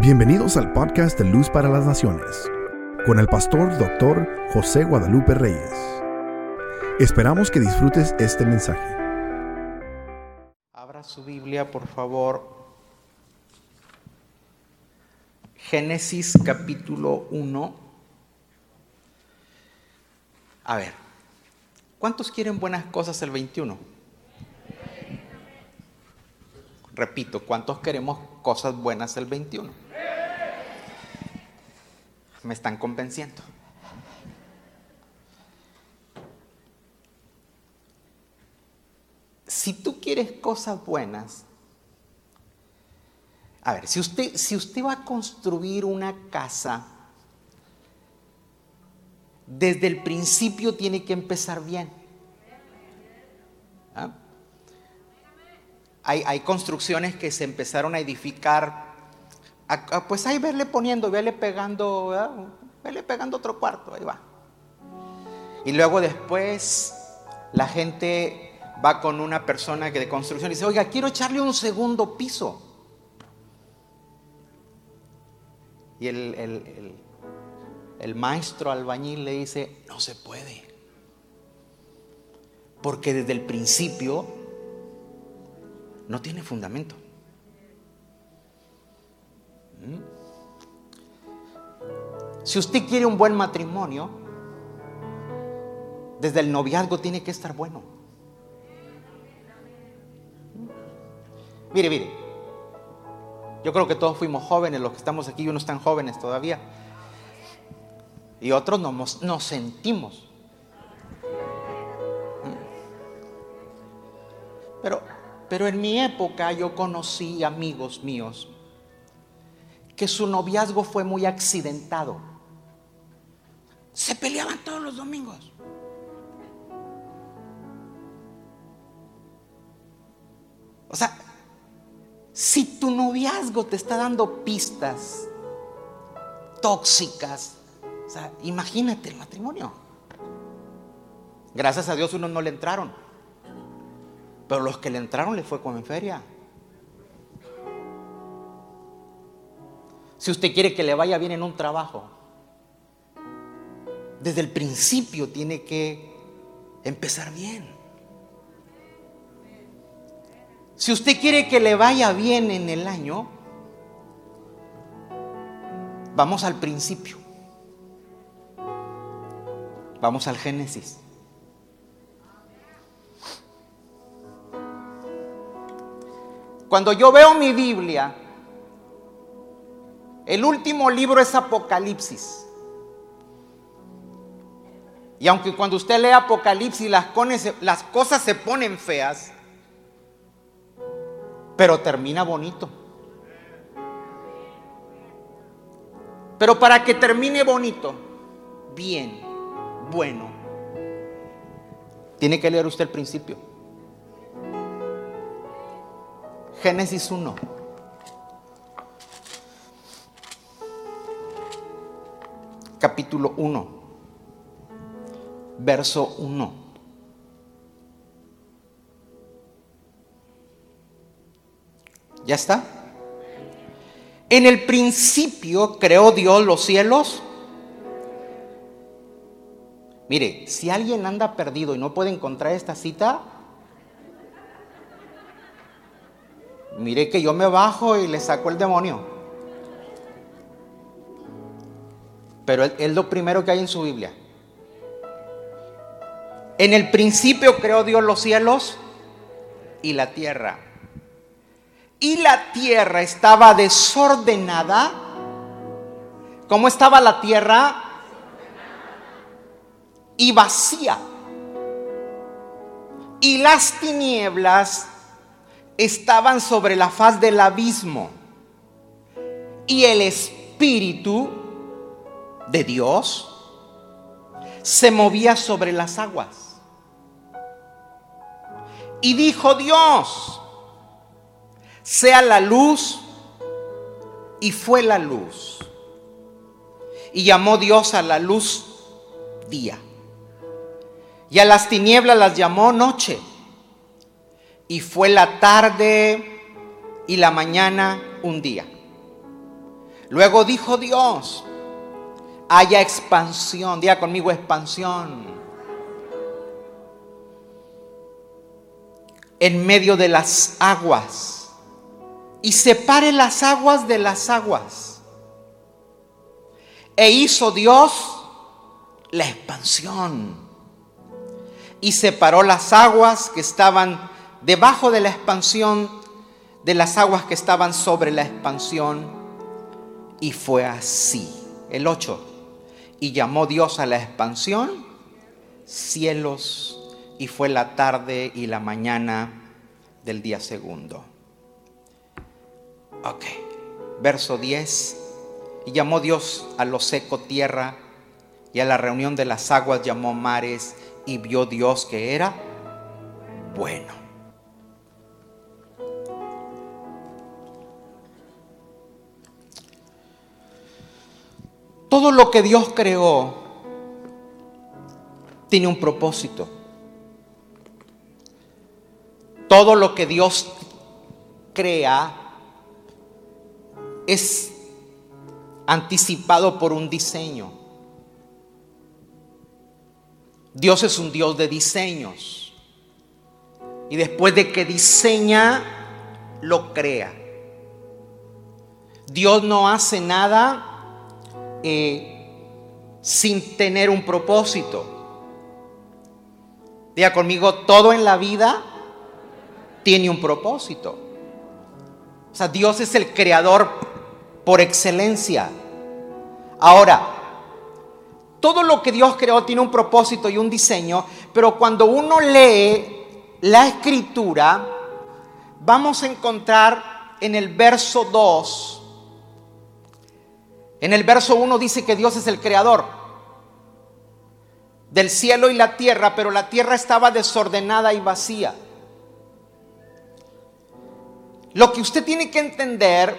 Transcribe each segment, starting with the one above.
Bienvenidos al podcast de Luz para las Naciones, con el pastor doctor José Guadalupe Reyes. Esperamos que disfrutes este mensaje. Abra su Biblia, por favor. Génesis capítulo 1. A ver, ¿cuántos quieren buenas cosas el 21? Repito, ¿cuántos queremos cosas buenas el 21? Me están convenciendo. Si tú quieres cosas buenas, a ver, si usted, si usted va a construir una casa, desde el principio tiene que empezar bien. ¿Ah? Hay, hay, construcciones que se empezaron a edificar, pues ahí verle poniendo, verle pegando, verle pegando otro cuarto, ahí va. Y luego después la gente va con una persona que de construcción y dice, oiga, quiero echarle un segundo piso. Y el, el, el maestro albañil le dice, no se puede. Porque desde el principio no tiene fundamento. ¿Mm? Si usted quiere un buen matrimonio, desde el noviazgo tiene que estar bueno. Mire, mire, yo creo que todos fuimos jóvenes, los que estamos aquí, unos están jóvenes todavía. Y otros nos, nos sentimos. Pero, pero en mi época yo conocí amigos míos que su noviazgo fue muy accidentado. Se peleaban todos los domingos. O sea, si tu noviazgo te está dando pistas tóxicas, o sea, imagínate el matrimonio. Gracias a Dios unos no le entraron, pero los que le entraron le fue como en feria. Si usted quiere que le vaya bien en un trabajo, desde el principio tiene que empezar bien. Si usted quiere que le vaya bien en el año, vamos al principio. Vamos al Génesis. Cuando yo veo mi Biblia, el último libro es Apocalipsis. Y aunque cuando usted lee Apocalipsis las, cosas se ponen feas, pero termina bonito. Pero para que termine bonito, bien, bueno, tiene que leer usted el principio. Génesis 1. Capítulo 1, verso 1. ¿Ya está? En el principio creó Dios los cielos. Mire, si alguien anda perdido y no puede encontrar esta cita, mire que yo me bajo y le saco el demonio. Pero es lo primero que hay en su Biblia. En el principio creó Dios los cielos y la tierra. Y la tierra estaba desordenada. ¿Cómo estaba la tierra? Y vacía. Y las tinieblas estaban sobre la faz del abismo. Y el Espíritu de Dios se movía sobre las aguas. Y dijo Dios, sea la luz, y fue la luz. Y llamó Dios a la luz día. Y a las tinieblas las llamó noche. Y fue la tarde y la mañana un día. Luego dijo Dios, haya expansión, diga conmigo expansión. En medio de las aguas y separe las aguas de las aguas. E hizo Dios la expansión y separó las aguas que estaban debajo de la expansión de las aguas que estaban sobre la expansión. Y fue así. El 8. Y llamó Dios a la expansión cielos y fue la tarde y la mañana del día segundo. Ok. Verso 10. Y llamó Dios a lo seco tierra y a la reunión de las aguas llamó mares y vio Dios que era bueno. Todo lo que Dios creó tiene un propósito. Todo lo que Dios crea es anticipado por un diseño. Dios es un Dios de diseños. Y después de que diseña, lo crea. Dios no hace nada eh, sin tener un propósito. Diga conmigo, todo en la vida tiene un propósito. O sea, Dios es el creador por excelencia. Ahora, todo lo que Dios creó tiene un propósito y un diseño, pero cuando uno lee la escritura, vamos a encontrar en el verso 2, en el verso 1 dice que Dios es el creador del cielo y la tierra, pero la tierra estaba desordenada y vacía. Lo que usted tiene que entender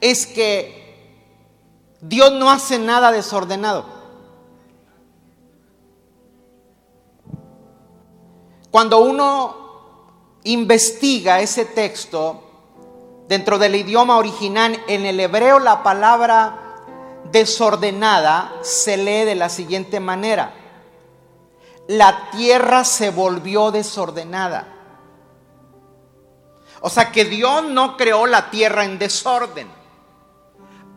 es que Dios no hace nada desordenado. Cuando uno investiga ese texto dentro del idioma original, en el hebreo la palabra desordenada se lee de la siguiente manera. La tierra se volvió desordenada. O sea que Dios no creó la tierra en desorden.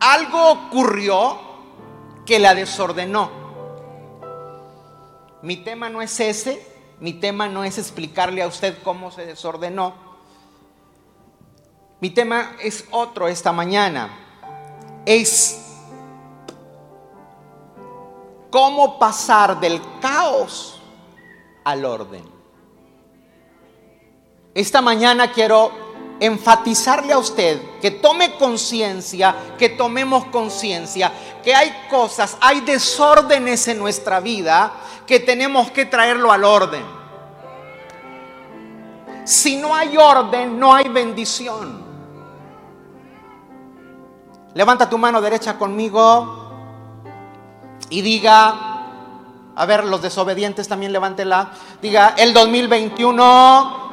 Algo ocurrió que la desordenó. Mi tema no es ese, mi tema no es explicarle a usted cómo se desordenó. Mi tema es otro esta mañana. Es cómo pasar del caos al orden. Esta mañana quiero enfatizarle a usted que tome conciencia, que tomemos conciencia, que hay cosas, hay desórdenes en nuestra vida que tenemos que traerlo al orden. Si no hay orden, no hay bendición. Levanta tu mano derecha conmigo y diga, a ver, los desobedientes también levántela, diga, el 2021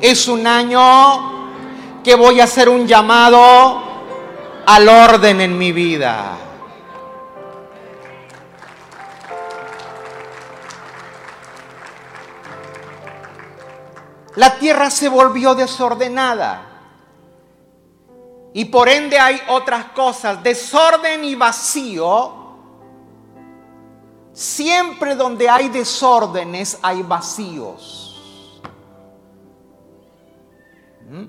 es un año que voy a hacer un llamado al orden en mi vida. La tierra se volvió desordenada. Y por ende hay otras cosas. Desorden y vacío. Siempre donde hay desórdenes hay vacíos. ¿Mm?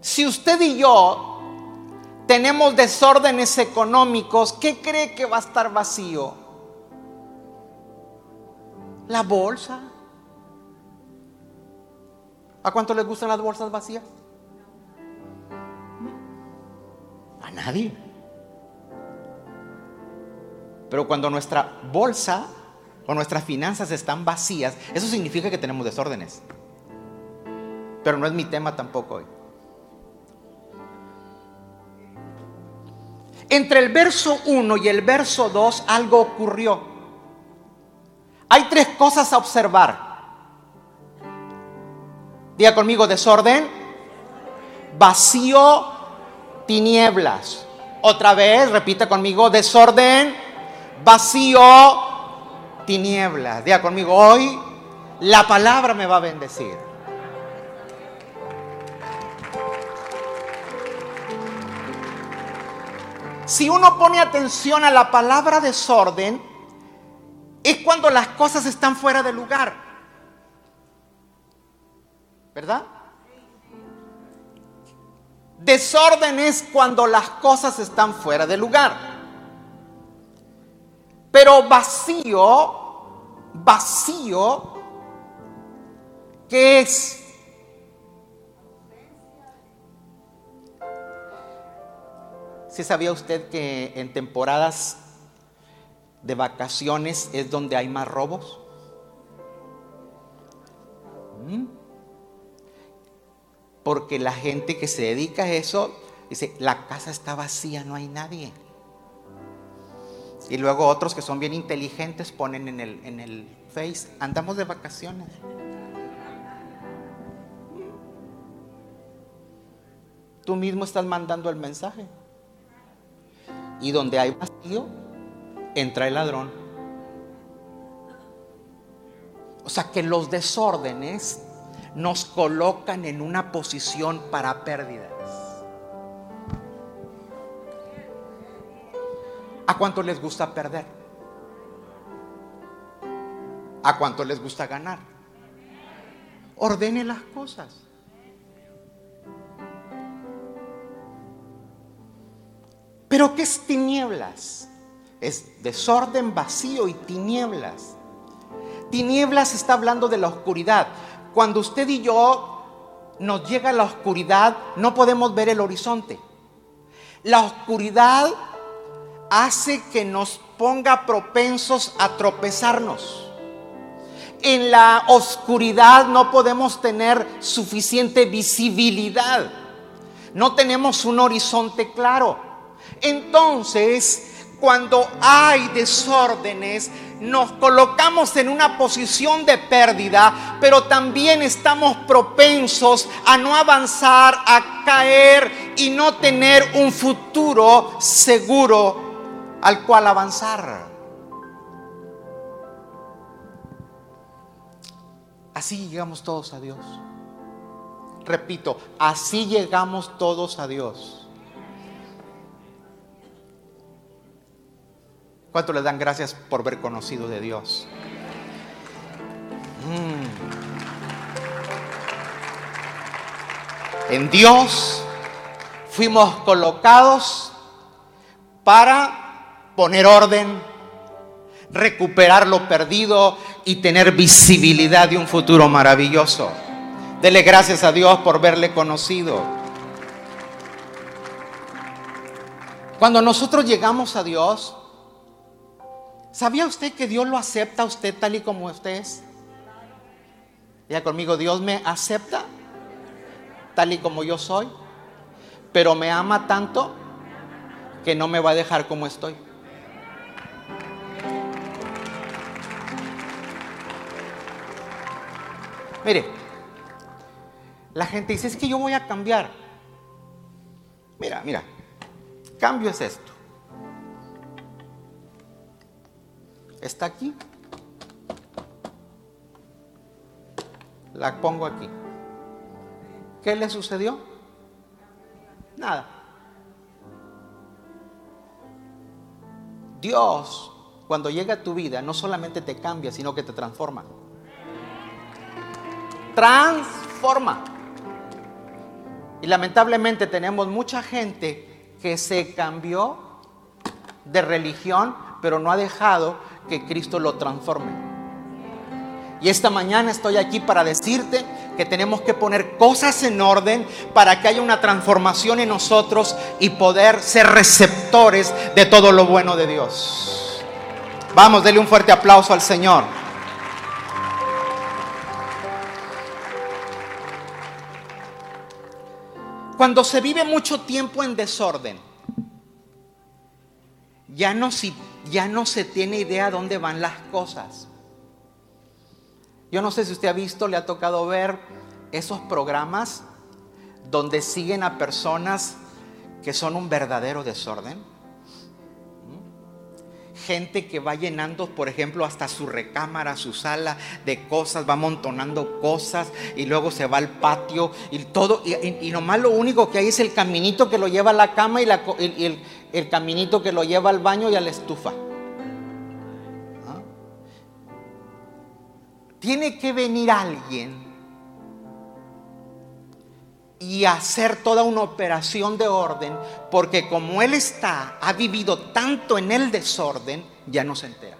Si usted y yo tenemos desórdenes económicos, ¿qué cree que va a estar vacío? La bolsa. ¿A cuánto les gustan las bolsas vacías? A nadie. Pero cuando nuestra bolsa o nuestras finanzas están vacías, eso significa que tenemos desórdenes. Pero no es mi tema tampoco hoy. Entre el verso 1 y el verso 2 algo ocurrió. Hay tres cosas a observar. Diga conmigo desorden, vacío tinieblas. Otra vez, repita conmigo, desorden, vacío, tinieblas. Diga conmigo, hoy la palabra me va a bendecir. Si uno pone atención a la palabra desorden, es cuando las cosas están fuera de lugar. ¿Verdad? Desorden es cuando las cosas están fuera de lugar. Pero vacío, vacío, ¿qué es? ¿Sí sabía usted que en temporadas de vacaciones es donde hay más robos? ¿Mm? Porque la gente que se dedica a eso dice, la casa está vacía, no hay nadie. Y luego otros que son bien inteligentes ponen en el, en el Face, andamos de vacaciones. Tú mismo estás mandando el mensaje. Y donde hay vacío, entra el ladrón. O sea que los desórdenes nos colocan en una posición para pérdidas. ¿A cuánto les gusta perder? ¿A cuánto les gusta ganar? Ordene las cosas. Pero ¿qué es tinieblas? Es desorden, vacío y tinieblas. Tinieblas está hablando de la oscuridad. Cuando usted y yo nos llega la oscuridad, no podemos ver el horizonte. La oscuridad hace que nos ponga propensos a tropezarnos. En la oscuridad no podemos tener suficiente visibilidad. No tenemos un horizonte claro. Entonces, cuando hay desórdenes, nos colocamos en una posición de pérdida, pero también estamos propensos a no avanzar, a caer y no tener un futuro seguro al cual avanzar. Así llegamos todos a Dios. Repito, así llegamos todos a Dios. ¿Cuánto le dan gracias por haber conocido de Dios? Mm. En Dios fuimos colocados para poner orden, recuperar lo perdido y tener visibilidad de un futuro maravilloso. Dele gracias a Dios por verle conocido. Cuando nosotros llegamos a Dios, ¿Sabía usted que Dios lo acepta a usted tal y como usted es? Ya conmigo, Dios me acepta tal y como yo soy, pero me ama tanto que no me va a dejar como estoy. Mire, la gente dice, es que yo voy a cambiar. Mira, mira, cambio es esto. está aquí. La pongo aquí. ¿Qué le sucedió? Nada. Dios, cuando llega a tu vida, no solamente te cambia, sino que te transforma. Transforma. Y lamentablemente tenemos mucha gente que se cambió de religión, pero no ha dejado que Cristo lo transforme. Y esta mañana estoy aquí para decirte que tenemos que poner cosas en orden para que haya una transformación en nosotros y poder ser receptores de todo lo bueno de Dios. Vamos, denle un fuerte aplauso al Señor. Cuando se vive mucho tiempo en desorden, ya no, se tiene idea dónde van las cosas. Yo no sé si usted ha visto, le ha tocado ver esos programas donde siguen a personas que son un verdadero desorden? Gente que va llenando, por ejemplo, hasta su recámara, su sala de cosas, va amontonando cosas y luego se va al patio y todo. Y, nomás lo único que hay es el caminito que lo lleva a la cama y, el, el, caminito que lo lleva al baño y a la estufa. ¿Ah? Tiene que venir alguien y hacer toda una operación de orden, porque como él está, ha vivido tanto en el desorden, ya no se entera.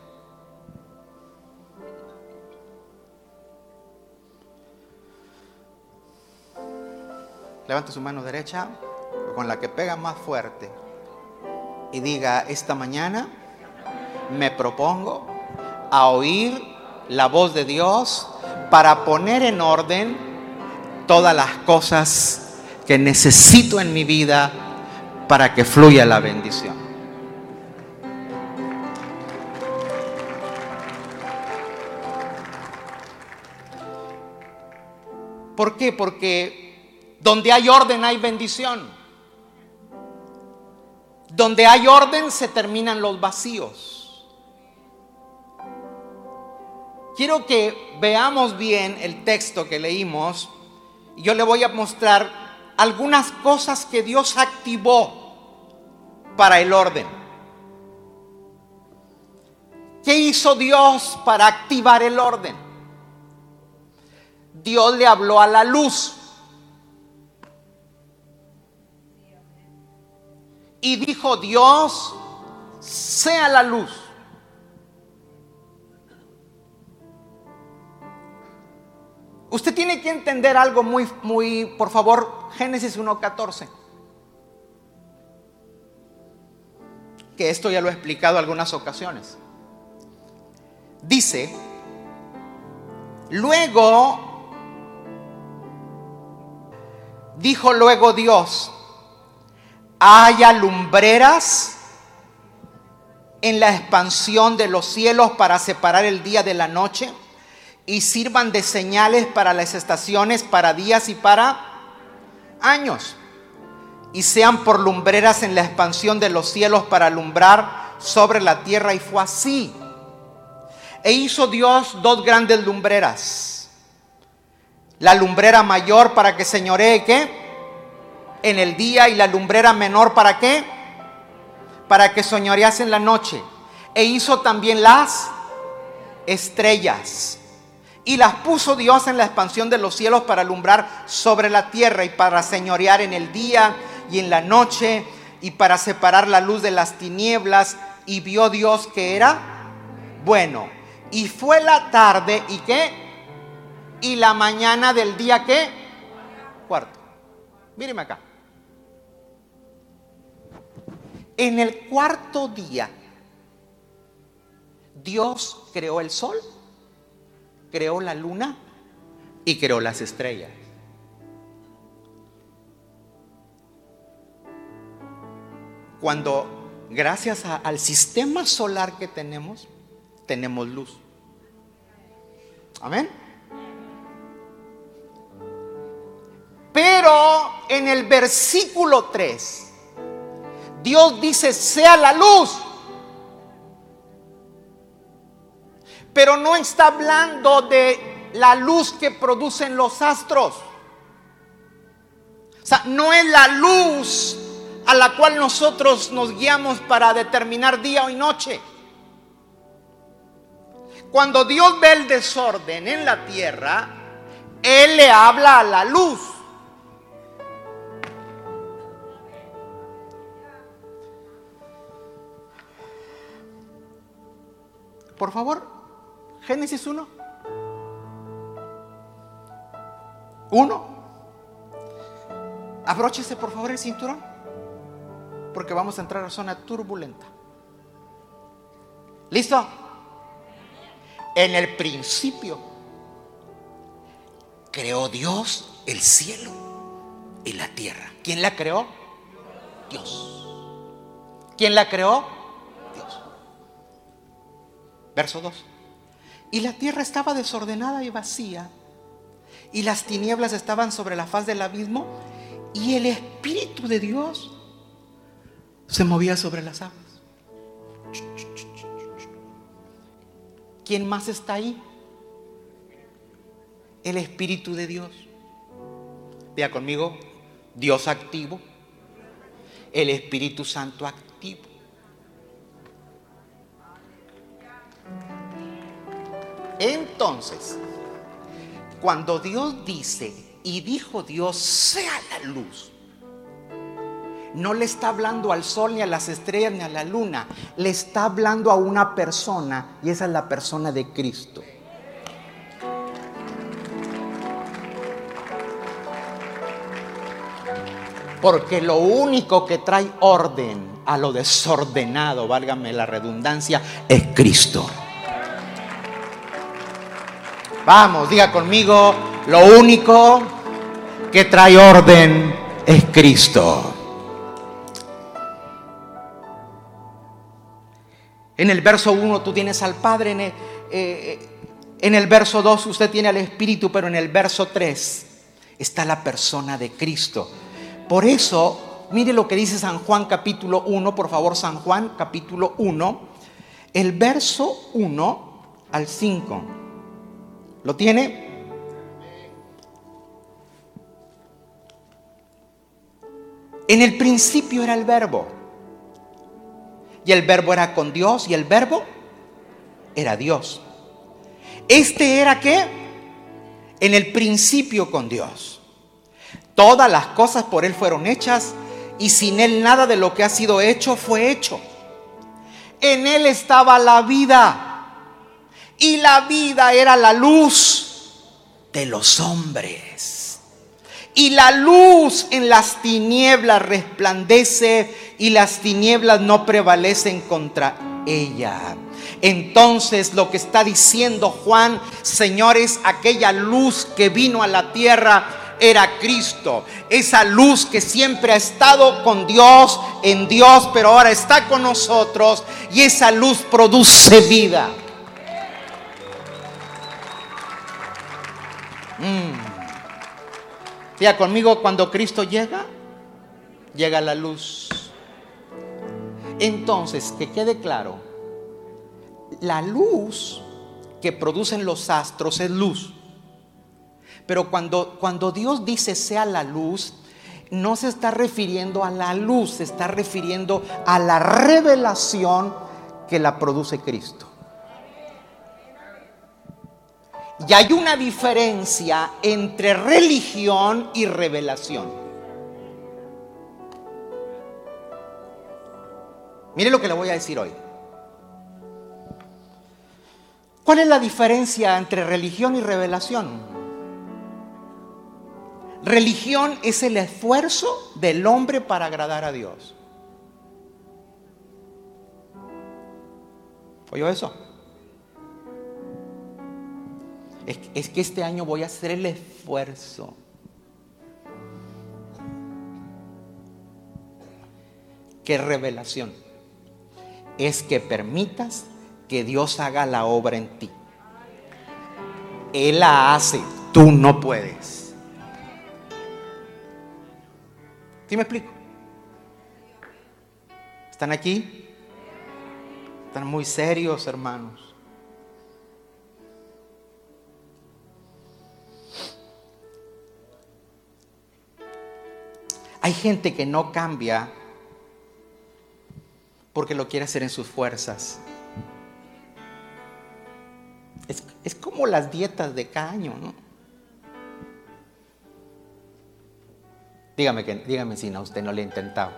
Levante su mano derecha con la que pega más fuerte y diga, esta mañana me propongo a oír la voz de Dios para poner en orden todas las cosas que necesito en mi vida para que fluya la bendición. ¿Por qué? Porque donde hay orden hay bendición. Donde hay orden se terminan los vacíos. Quiero que veamos bien el texto que leímos yo le voy a mostrar algunas cosas que Dios activó para el orden. ¿Qué hizo Dios para activar el orden? Dios le habló a la luz. Y dijo Dios, sea la luz. Usted tiene que entender algo muy, muy, por favor, Génesis 1.14. Que esto ya lo he explicado algunas ocasiones. Dice, luego, dijo luego Dios, haya lumbreras en la expansión de los cielos para separar el día de la noche y sirvan de señales para las estaciones, para días y para años. Y sean por lumbreras en la expansión de los cielos para alumbrar sobre la tierra. Y fue así. E hizo Dios dos grandes lumbreras. La lumbrera mayor para que señoree qué? En el día y la lumbrera menor para qué? Para que señorease en la noche. E hizo también las estrellas y las puso Dios en la expansión de los cielos para alumbrar sobre la tierra y para señorear en el día y en la noche y para separar la luz de las tinieblas. Y vio Dios que era bueno. Y fue la tarde y qué? Y la mañana del día qué? Cuarto. Míreme acá. En el cuarto día, Dios creó el sol creó la luna y creó las estrellas. Cuando gracias al sistema solar que tenemos, tenemos luz. Amén. Pero en el versículo 3, Dios dice, sea la luz. Pero no está hablando de la luz que producen los astros. O sea, no es la luz a la cual nosotros nos guiamos para determinar día y noche. Cuando Dios ve el desorden en la tierra, Él le habla a la luz. Por favor, Génesis 1. 1. Abróchese por favor el cinturón, porque vamos a entrar a zona turbulenta. ¿Listo? En el principio creó Dios el cielo y la tierra. ¿Quién la creó? Dios. ¿Quién la creó? Dios. Verso 2. Y la tierra estaba desordenada y vacía. Y las tinieblas estaban sobre la faz del abismo. Y el Espíritu de Dios se movía sobre las aguas. ¿Quién más está ahí? El Espíritu de Dios. Vea conmigo, Dios activo, el Espíritu Santo activo. Entonces, cuando Dios dice, y dijo Dios, sea la luz, no le está hablando al sol, ni a las estrellas, ni a la luna, le está hablando a una persona, y esa es la persona de Cristo. Porque lo único que trae orden a lo desordenado, válgame la redundancia, es Cristo. Vamos, diga conmigo, lo único que trae orden es Cristo. En el verso 1 tú tienes al Padre, en el, eh, en el verso 2 usted tiene al Espíritu, pero en el verso 3 está la persona de Cristo. Por eso, mire lo que dice San Juan capítulo 1, por favor, San Juan capítulo 1, el verso 1 al 5. ¿Lo tiene? En el principio era el verbo. Y el verbo era con Dios y el verbo era Dios. Este era qué? En el principio con Dios. Todas las cosas por Él fueron hechas y sin Él nada de lo que ha sido hecho fue hecho. En Él estaba la vida y la vida era la luz de los hombres. Y la luz en las tinieblas resplandece y las tinieblas no prevalecen contra ella. Entonces lo que está diciendo Juan, señores, aquella luz que vino a la tierra era Cristo. Esa luz que siempre ha estado con Dios, en Dios, pero ahora está con nosotros. Y esa luz produce vida. Mm. conmigo, cuando Cristo llega, llega la luz. Entonces, que quede claro, la luz que producen los astros es luz. Pero cuando, cuando Dios dice sea la luz, no se está refiriendo a la luz, se está refiriendo a la revelación que la produce Cristo. Y hay una diferencia entre religión y revelación. Mire lo que le voy a decir hoy. ¿Cuál es la diferencia entre religión y revelación? Religión es el esfuerzo del hombre para agradar a Dios. ¿Oyó eso? Es, que este año voy a hacer el esfuerzo. ¿Qué revelación? Es que permitas que Dios haga la obra en ti. Él la hace, tú no puedes. ¿Sí me explico? ¿Están aquí? Están muy serios, hermanos. Hay gente que no cambia porque lo quiere hacer en sus fuerzas. Es, como las dietas de cada año, ¿no? Dígame, que, dígame si no, usted no le ha intentado.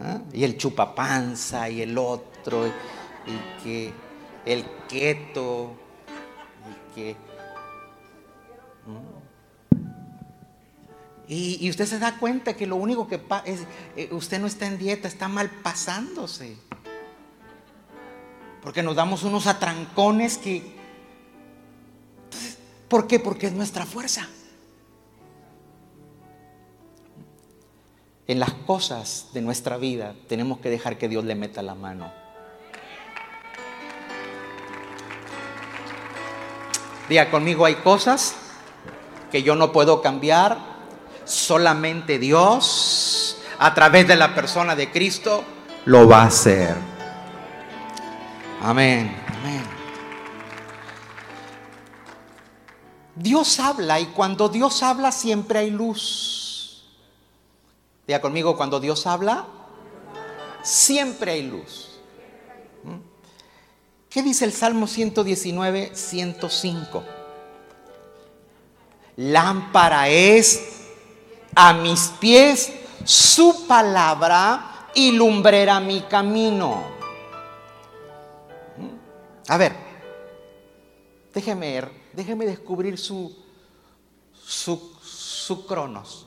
¿Ah? Y el chupapanza y el otro, y, que el keto, y que... Y, usted se da cuenta que lo único que es, eh, usted no está en dieta, está mal pasándose. Porque nos damos unos atrancones que... ¿Por qué? Porque es nuestra fuerza. En las cosas de nuestra vida tenemos que dejar que Dios le meta la mano. Diga conmigo, hay cosas que yo no puedo cambiar, solamente Dios a través de la persona de Cristo, lo va a hacer. Amén. Dios habla y cuando Dios habla siempre hay luz. Diga conmigo, cuando Dios habla, siempre hay luz. ¿Mm? ¿Qué dice el Salmo 119, 105? Lámpara es a mis pies su palabra y lumbrera mi camino. A ver, déjeme, déjeme descubrir su, su, su cronos.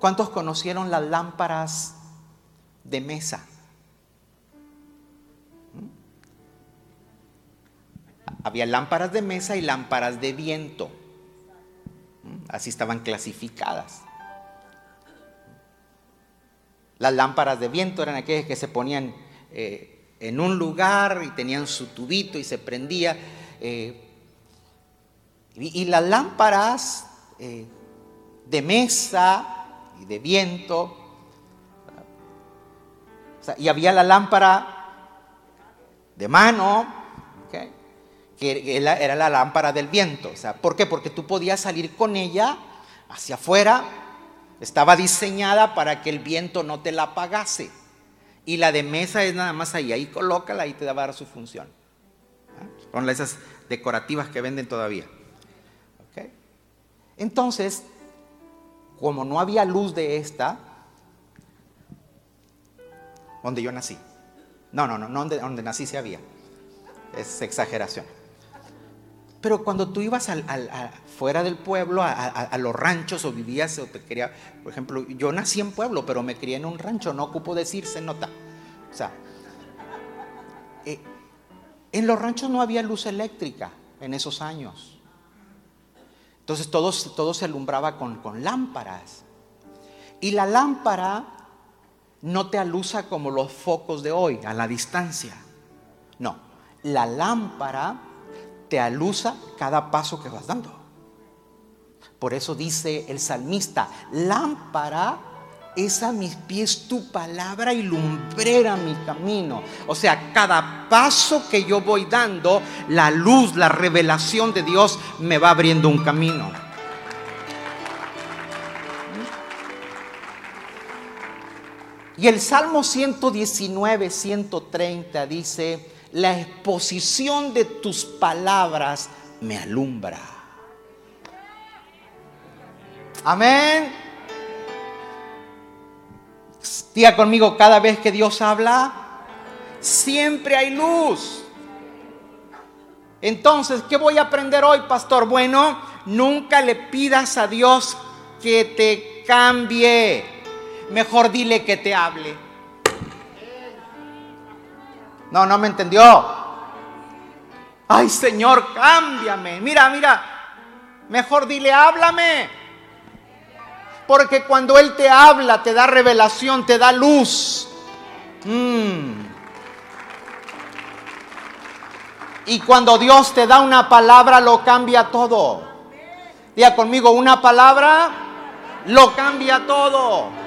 ¿Cuántos conocieron las lámparas de mesa? Había lámparas de mesa y lámparas de viento. Así estaban clasificadas. Las lámparas de viento eran aquellas que se ponían eh, en un lugar y tenían su tubito y se prendía. Eh, y, las lámparas eh, de mesa y de viento. y había la lámpara de mano, que era la lámpara del viento. ¿Por qué? Porque tú podías salir con ella hacia afuera, estaba diseñada para que el viento no te la apagase. Y la de mesa es nada más ahí, ahí colócala y te va a su función. Son esas decorativas que venden todavía. Entonces, como no había luz de esta, donde yo nací. No, no, no, no donde nací se había. Es exageración. Pero cuando tú ibas al, fuera del pueblo, a, los ranchos o vivías, o te quería, por ejemplo, yo nací en pueblo, pero me crié en un rancho, no ocupo decir, se nota. O sea, eh, en los ranchos no había luz eléctrica en esos años. Entonces todo, todo se alumbraba con, con lámparas. Y la lámpara no te alusa como los focos de hoy, a la distancia. No, la lámpara te alusa cada paso que vas dando. Por eso dice el salmista, lámpara es a mis pies tu palabra y lumbrera mi camino. O sea, cada paso que yo voy dando, la luz, la revelación de Dios me va abriendo un camino. Y el Salmo 119, 130 dice, la exposición de tus palabras me alumbra. Amén. Diga conmigo, cada vez que Dios habla, siempre hay luz. Entonces, ¿qué voy a aprender hoy, pastor? Bueno, nunca le pidas a Dios que te cambie. Mejor dile que te hable. No, no me entendió. Ay, Señor, cámbiame. Mira, mira. Mejor dile, háblame. Porque cuando Él te habla, te da revelación, te da luz. Mm. Y cuando Dios te da una palabra, lo cambia todo. Diga conmigo, una palabra lo cambia todo.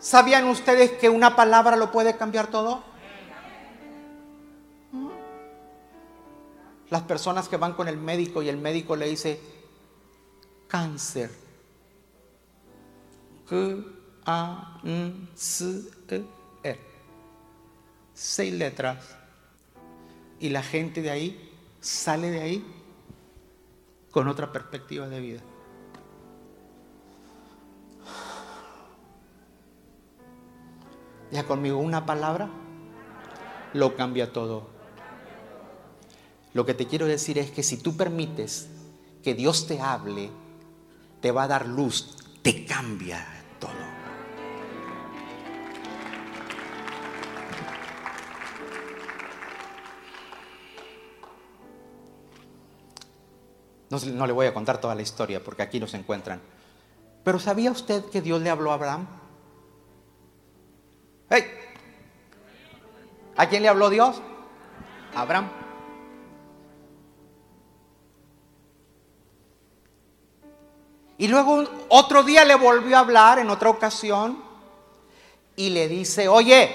¿Sabían ustedes que una palabra lo puede cambiar todo? Las personas que van con el médico y el médico le dice cáncer. A N C E R. Seis letras. Y la gente de ahí sale de ahí con otra perspectiva de vida. Ya conmigo, una palabra lo cambia todo. Lo que te quiero decir es que si tú permites que Dios te hable, te va a dar luz, te cambia todo. No, no, le voy a contar toda la historia porque aquí nos encuentran. Pero ¿sabía usted que Dios le habló a Abraham? ¿A quién le habló Dios? Abraham. Y luego otro día le volvió a hablar en otra ocasión y le dice, oye,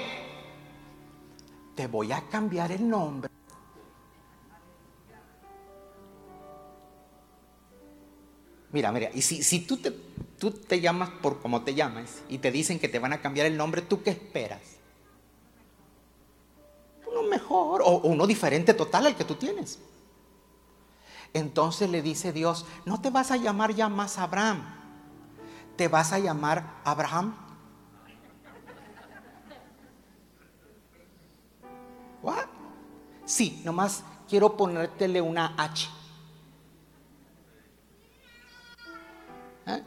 te voy a cambiar el nombre. Mira, mira, y si, tú, te, tú te llamas por como te llamas y te dicen que te van a cambiar el nombre, ¿tú qué esperas? Mejor o uno diferente total al que tú tienes. Entonces le dice Dios, no te vas a llamar ya más Abraham, te vas a llamar Abraham. ¿What? Sí, nomás quiero ponértele una H. ¿Eh?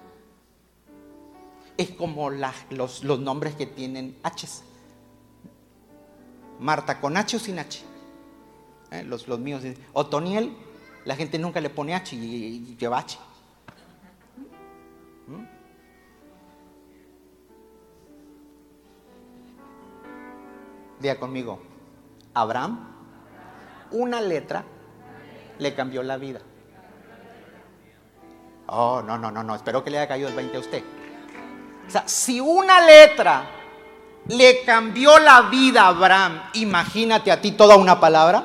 Es como los, los, nombres que tienen H. Marta con H o sin H. ¿Eh? Los, los, míos. Otoniel, la gente nunca le pone H y, lleva H. ¿Mm? Conmigo, Abraham, una letra le cambió la vida. Oh, no, no, no, no. Espero que le haya caído el 20 a usted. O sea, si una letra le cambió la vida a Abraham, imagínate a ti toda una palabra.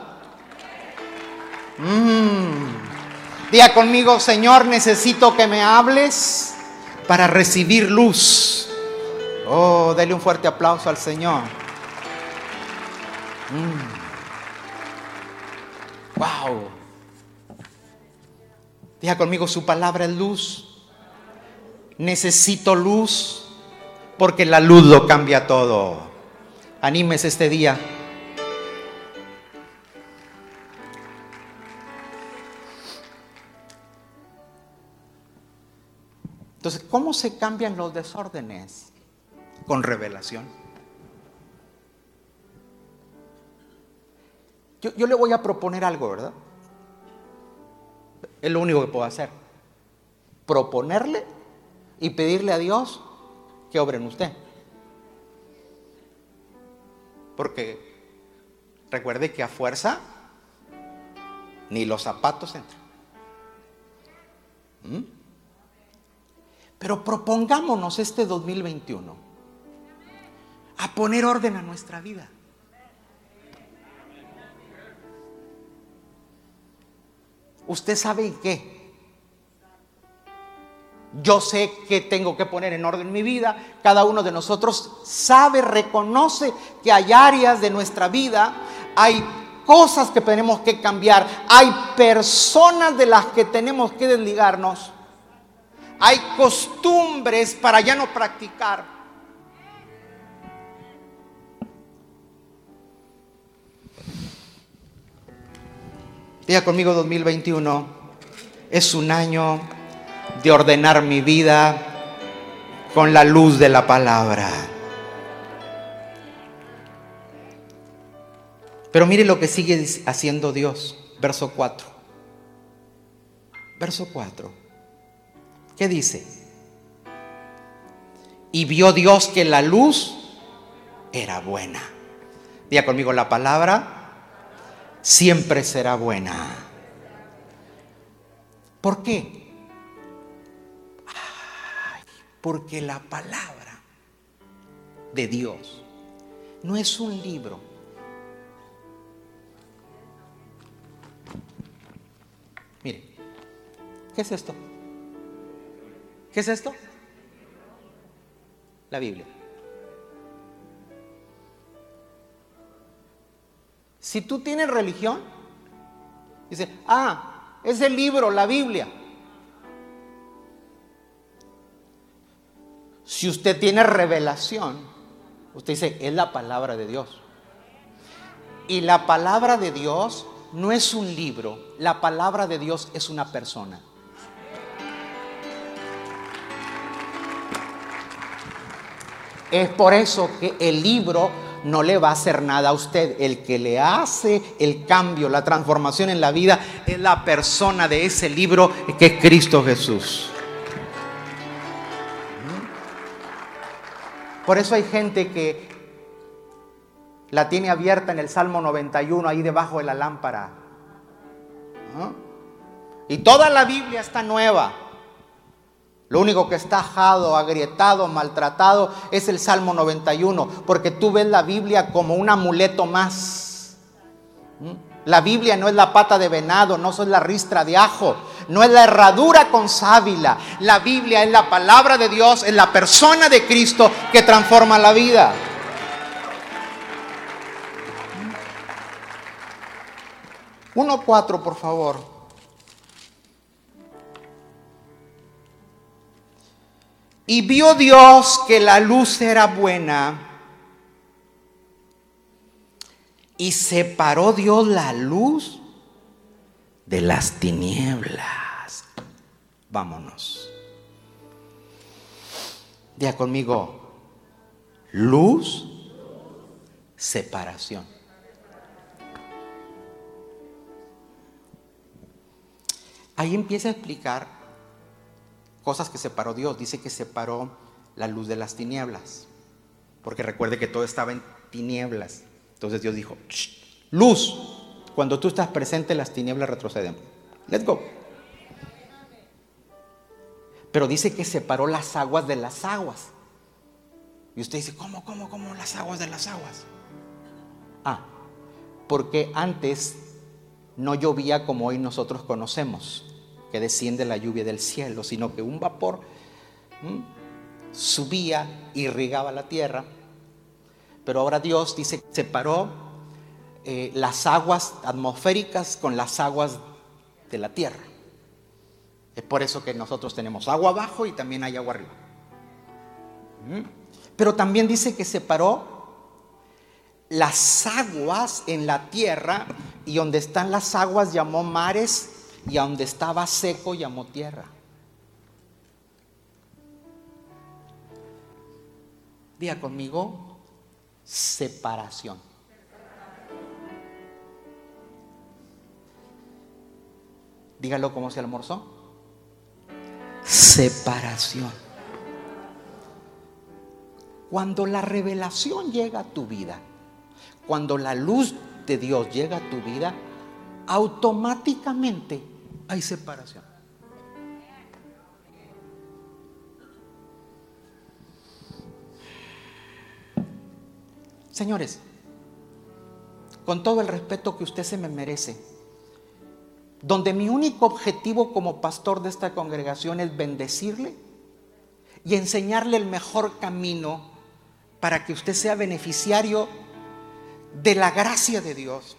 Mm. Diga conmigo, Señor, necesito que me hables para recibir luz. Oh, dele un fuerte aplauso al Señor. Wow. Mm. Diga conmigo, su palabra es luz. Necesito luz porque la luz lo cambia todo. Anímese este día. Entonces, ¿cómo se cambian los desórdenes? Con revelación. Yo, yo, le voy a proponer algo, ¿verdad? Es lo único que puedo hacer. Proponerle y pedirle a Dios que obre en usted. Porque recuerde que a fuerza ni los zapatos entran. ¿Mm? Pero propongámonos este 2021 a poner orden a nuestra vida. ¿Usted sabe qué? Yo sé que tengo que poner en orden mi vida. Cada uno de nosotros sabe, reconoce que hay áreas de nuestra vida, hay cosas que tenemos que cambiar, hay personas de las que tenemos que desligarnos, hay costumbres para ya no practicar. Diga conmigo 2021, es un año de ordenar mi vida con la luz de la palabra. Pero mire lo que sigue haciendo Dios, verso 4. Verso 4. ¿Qué dice? Y vio Dios que la luz era buena. Diga conmigo la palabra siempre será buena. ¿Por qué? Porque la palabra de Dios no es un libro. Mire, ¿qué es esto? ¿Qué es esto? La Biblia. Si tú tienes religión, dice, ah, es el libro, la Biblia. Si usted tiene revelación, usted dice, es la palabra de Dios. Y la palabra de Dios no es un libro, la palabra de Dios es una persona. Es por eso que el libro no le va a hacer nada a usted. El que le hace el cambio, la transformación en la vida, es la persona de ese libro que es Cristo Jesús. Por eso hay gente que la tiene abierta en el Salmo 91, ahí debajo de la lámpara. Y toda la Biblia está nueva. Lo único que está ajado, agrietado, maltratado es el Salmo 91, porque tú ves la Biblia como un amuleto más. ¿Mm? La Biblia no es la pata de venado, no es la ristra de ajo, no es la herradura con sábila. La Biblia es la palabra de Dios, es la persona de Cristo que transforma la vida. 1.4, por favor. Y vio Dios que la luz era buena. Y separó Dios la luz de las tinieblas. Vámonos. Diga conmigo, luz, separación. Ahí empieza a explicar cosas que separó Dios. Dice que separó la luz de las tinieblas. Porque recuerde que todo estaba en tinieblas. Entonces Dios dijo, luz. Cuando tú estás presente, las tinieblas retroceden. Let's go. Pero dice que separó las aguas de las aguas. Y usted dice, ¿cómo, cómo, cómo las aguas de las aguas? Ah, porque antes no llovía como hoy nosotros conocemos, que desciende la lluvia del cielo, sino que un vapor subía, irrigaba la tierra. Pero ahora Dios dice, separó eh, las aguas atmosféricas con las aguas de la tierra. Es por eso que nosotros tenemos agua abajo y también hay agua arriba. Pero también dice que separó las aguas en la tierra y donde están las aguas llamó mares y a donde estaba seco llamó tierra. Diga conmigo, separación. Dígalo como se almorzó. Separación. Cuando la revelación llega a tu vida, cuando la luz de Dios llega a tu vida, automáticamente hay separación. Señores, con todo el respeto que usted se me merece, donde mi único objetivo como pastor de esta congregación es bendecirle y enseñarle el mejor camino para que usted sea beneficiario de la gracia de Dios.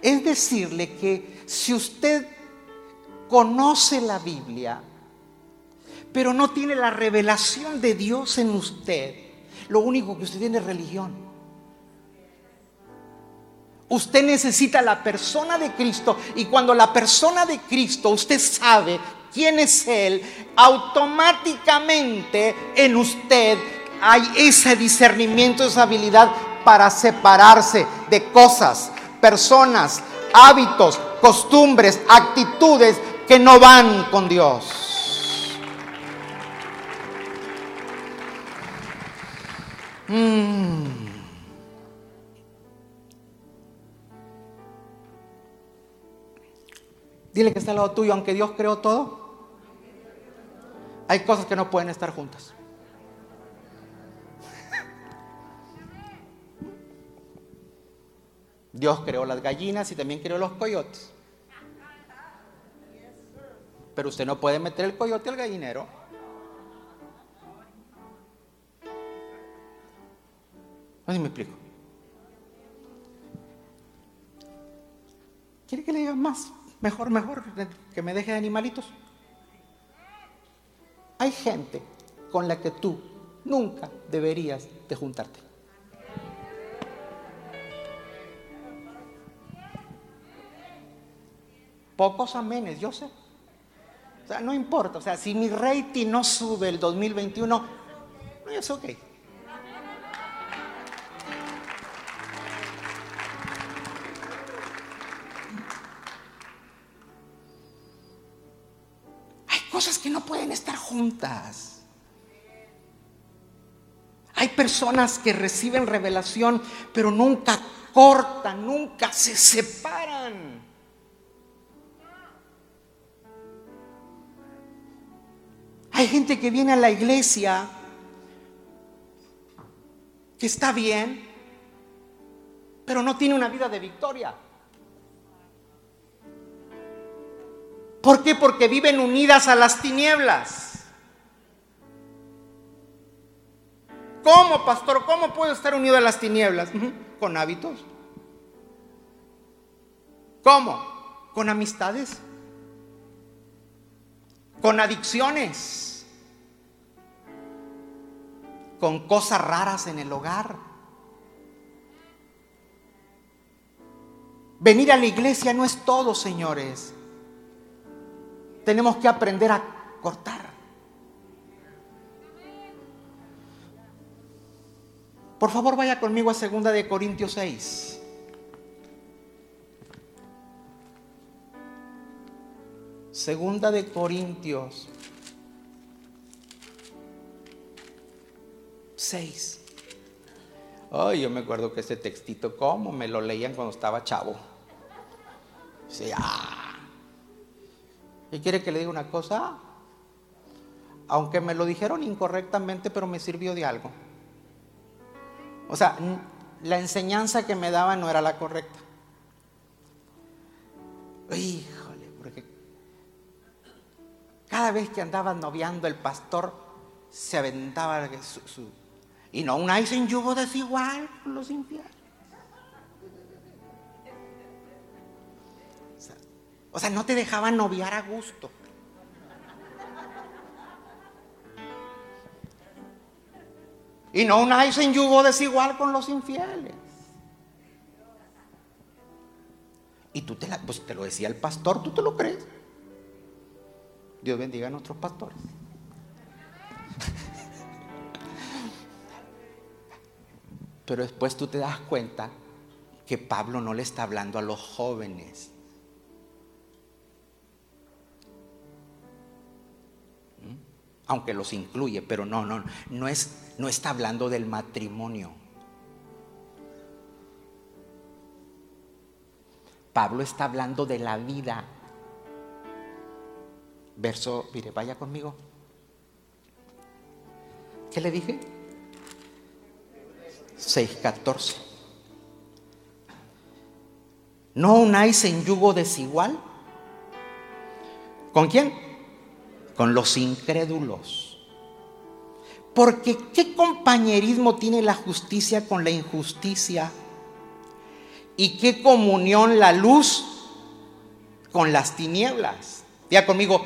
Es decirle que si usted conoce la Biblia, pero no tiene la revelación de Dios en usted, lo único que usted tiene es religión. Usted necesita la persona de Cristo y cuando la persona de Cristo usted sabe quién es Él, automáticamente en usted hay ese discernimiento, esa habilidad para separarse de cosas, personas, hábitos, costumbres, actitudes que no van con Dios. Mm. Dile que está al lado tuyo, aunque Dios creó todo, hay cosas que no pueden estar juntas. Dios creó las gallinas y también creó los coyotes. Pero usted no puede meter el coyote al gallinero. No me explico. ¿Quiere que le diga más? Mejor, mejor, que me deje de animalitos. Hay gente con la que tú nunca deberías de juntarte. Pocos amenes, yo sé. O sea, no importa. O sea, si mi rating no sube el 2021, no, es ok. Cosas que no pueden estar juntas. Hay personas que reciben revelación, pero nunca cortan, nunca se separan. Hay gente que viene a la iglesia que está bien, pero no tiene una vida de victoria. ¿Por qué? Porque viven unidas a las tinieblas. ¿Cómo, pastor? ¿Cómo puedo estar unido a las tinieblas? Con hábitos. ¿Cómo? Con amistades. Con adicciones. Con cosas raras en el hogar. Venir a la iglesia no es todo, señores tenemos que aprender a cortar. Por favor, vaya conmigo a segunda de Corintios 6. Segunda de Corintios 6. Ay, yo me acuerdo que ese textito, ¿cómo me lo leían cuando estaba chavo? Ah, ¿Y quiere que le diga una cosa? Aunque me lo dijeron incorrectamente, pero me sirvió de algo. O sea, la enseñanza que me daba no era la correcta. Híjole, porque cada vez que andaba noviando el pastor se aventaba su, y no un en yugo desigual los infiernos. O sea, no te dejaban noviar a gusto. Y no un en yugo desigual con los infieles. Y tú te, la, pues te lo decía el pastor, ¿tú te lo crees? Dios bendiga a nuestros pastores. Pero después tú te das cuenta que Pablo no le está hablando a los jóvenes, aunque los incluye, pero no, no, no, es, no está hablando del matrimonio. Pablo está hablando de la vida. Verso, mire, vaya conmigo. ¿Qué le dije? 6.14. ¿No unáis en yugo desigual? ¿Con quién? Con los incrédulos. Porque ¿qué compañerismo tiene la justicia con la injusticia? ¿Y qué comunión la luz con las tinieblas? Diga conmigo,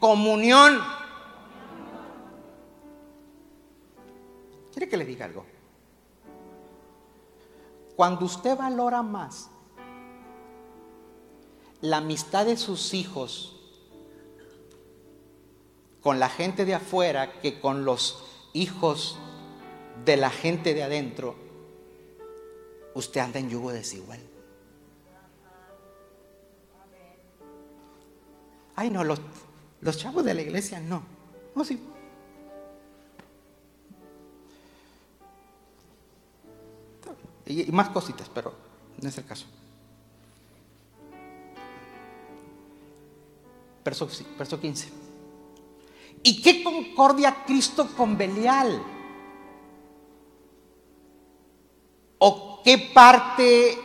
comunión. ¿Quiere que le diga algo? Cuando usted valora más la amistad de sus hijos con la gente de afuera que con los hijos de la gente de adentro, usted anda en yugo desigual. Ay, no, los, los chavos de la iglesia no. No, sí. Y, más cositas, pero no es el caso. Verso, verso 15. ¿Y qué concordia Cristo con Belial? ¿O qué parte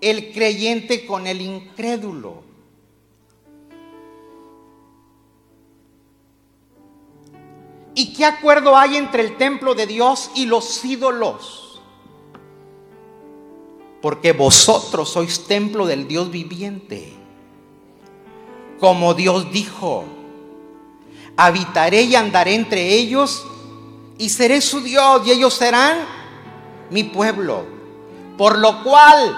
el creyente con el incrédulo? ¿Y qué acuerdo hay entre el templo de Dios y los ídolos? Porque vosotros sois templo del Dios viviente. Como Dios dijo, habitaré y andaré entre ellos y seré su Dios y ellos serán mi pueblo. Por lo cual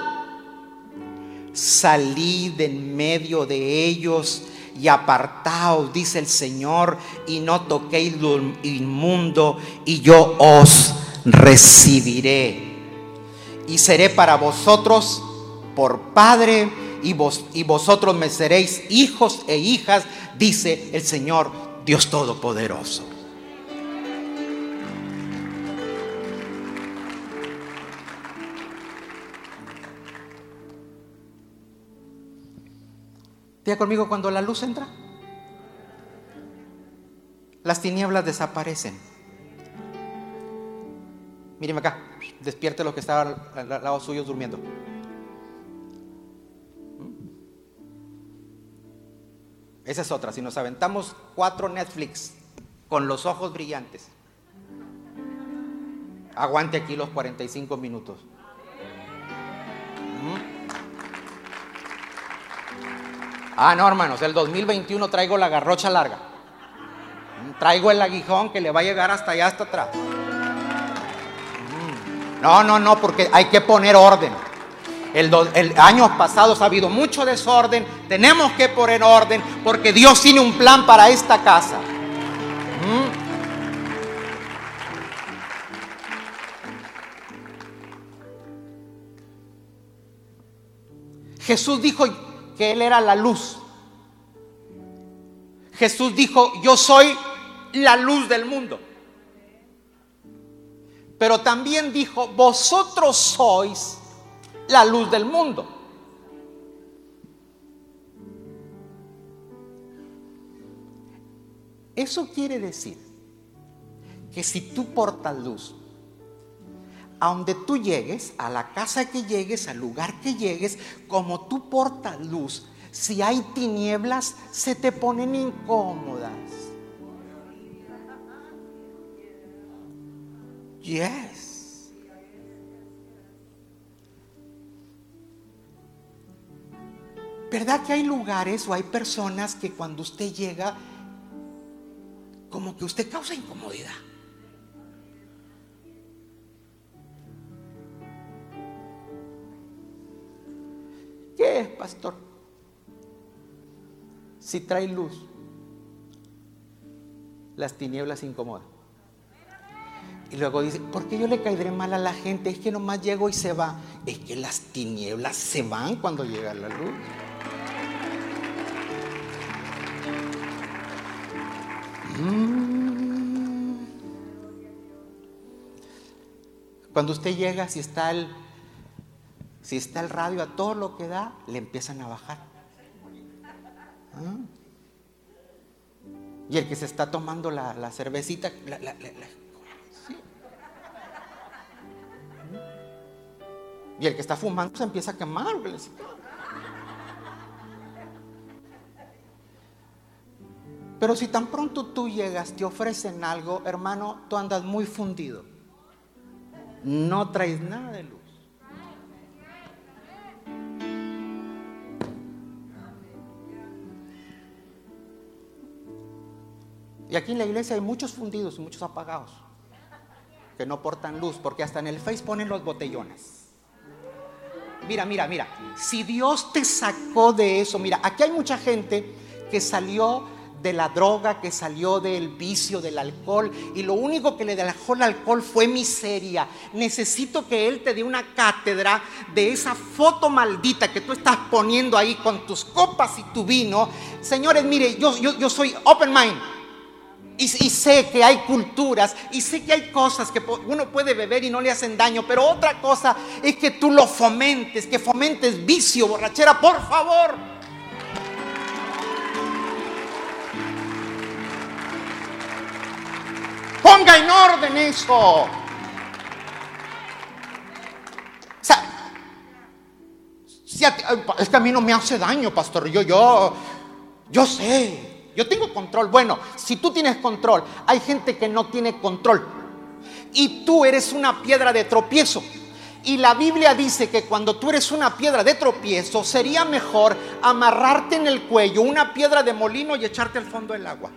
salid en medio de ellos y apartaos, dice el Señor, y no toquéis lo inmundo, y yo os recibiré. Y seré para vosotros por Padre, y, vos, y vosotros me seréis hijos e hijas, dice el Señor Dios Todopoderoso. Diga conmigo cuando la luz entra. las tinieblas desaparecen. Míreme acá, despierte los que estaban al lado suyo durmiendo. Esa es otra, si nos aventamos cuatro Netflix con los ojos brillantes, aguante aquí los 45 minutos. Ah, no, hermanos, el 2021 traigo la garrocha larga. Traigo el aguijón que le va a llegar hasta allá, hasta atrás. No, no, no, porque hay que poner orden. El, el año pasado ha habido mucho desorden. Tenemos que poner orden porque Dios tiene un plan para esta casa. Jesús dijo que Él era la luz. Jesús dijo, yo soy la luz del mundo. Pero también dijo, vosotros sois la luz del mundo. Eso quiere decir que si tú portas luz, a donde tú llegues, a la casa que llegues, al lugar que llegues, como tú portas luz, si hay tinieblas, se te ponen incómodas. Yes. ¿Verdad que hay lugares o hay personas que cuando usted llega, como que usted causa incomodidad? ¿Qué es, pastor? Si trae luz, las tinieblas incomodan. Y luego dice, ¿por qué yo le caeré mal a la gente? Es que nomás llego y se va. Es que las tinieblas se van cuando llega la luz. Mm. Cuando usted llega, si está el, si está el radio a todo lo que da, le empiezan a bajar. ¿Ah? Y el que se está tomando la, cervecita, y el que está fumando se empieza a quemar. Pero si tan pronto tú llegas, te ofrecen algo, hermano, tú andas muy fundido. No traes nada de luz. Y aquí en la iglesia hay muchos fundidos y muchos apagados que no portan luz, porque hasta en el Face ponen los botellones. Mira, mira, mira, si Dios te sacó de eso, mira, aquí hay mucha gente que salió de la droga, que salió del vicio, del alcohol, y lo único que le dejó el alcohol fue miseria. Necesito que Él te dé una cátedra de esa foto maldita que tú estás poniendo ahí con tus copas y tu vino. Señores, mire, yo, yo, yo soy open mind. Y, y, sé que hay culturas y sé que hay cosas que uno puede beber y no le hacen daño, pero otra cosa es que tú lo fomentes, que fomentes vicio, borrachera, por favor. Ponga en orden eso. O sea, es que a mí no me hace daño, pastor. Yo, yo, yo sé, yo tengo control. Bueno, si tú tienes control, hay gente que no tiene control. Y tú eres una piedra de tropiezo. Y la Biblia dice que cuando tú eres una piedra de tropiezo, sería mejor amarrarte en el cuello una piedra de molino y echarte al fondo del agua.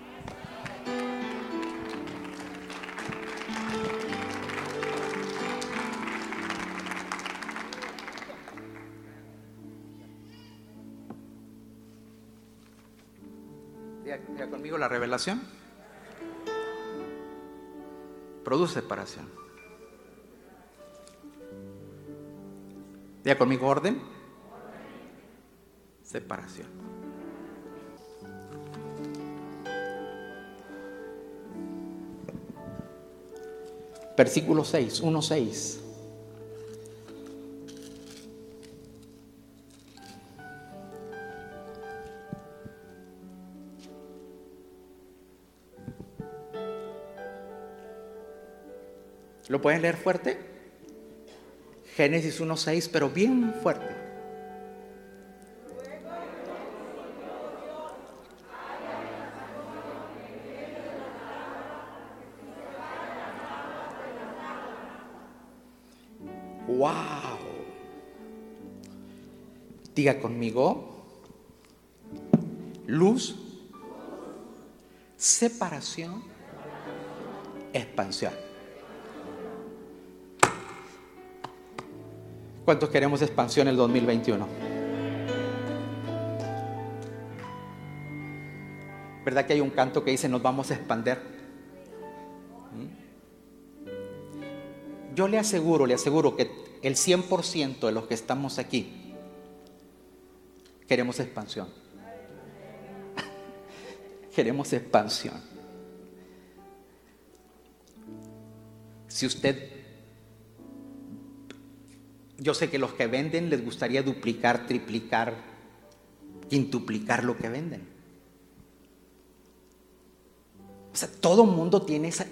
Conmigo la revelación. Produce separación. Diga conmigo orden. Separación. Versículo 6, 1, 6. ¿Lo pueden leer fuerte? Génesis 1.6, pero bien fuerte. ¡Wow! Diga conmigo, luz, separación, expansión. ¿Cuántos queremos expansión en el 2021? ¿Verdad que hay un canto que dice nos vamos a expander? ¿Mm? Yo le aseguro, le aseguro que el 100% de los que estamos aquí queremos expansión. queremos expansión. Si usted, yo sé que los que venden les gustaría duplicar, triplicar, quintuplicar lo que venden. O sea, todo mundo tiene esa,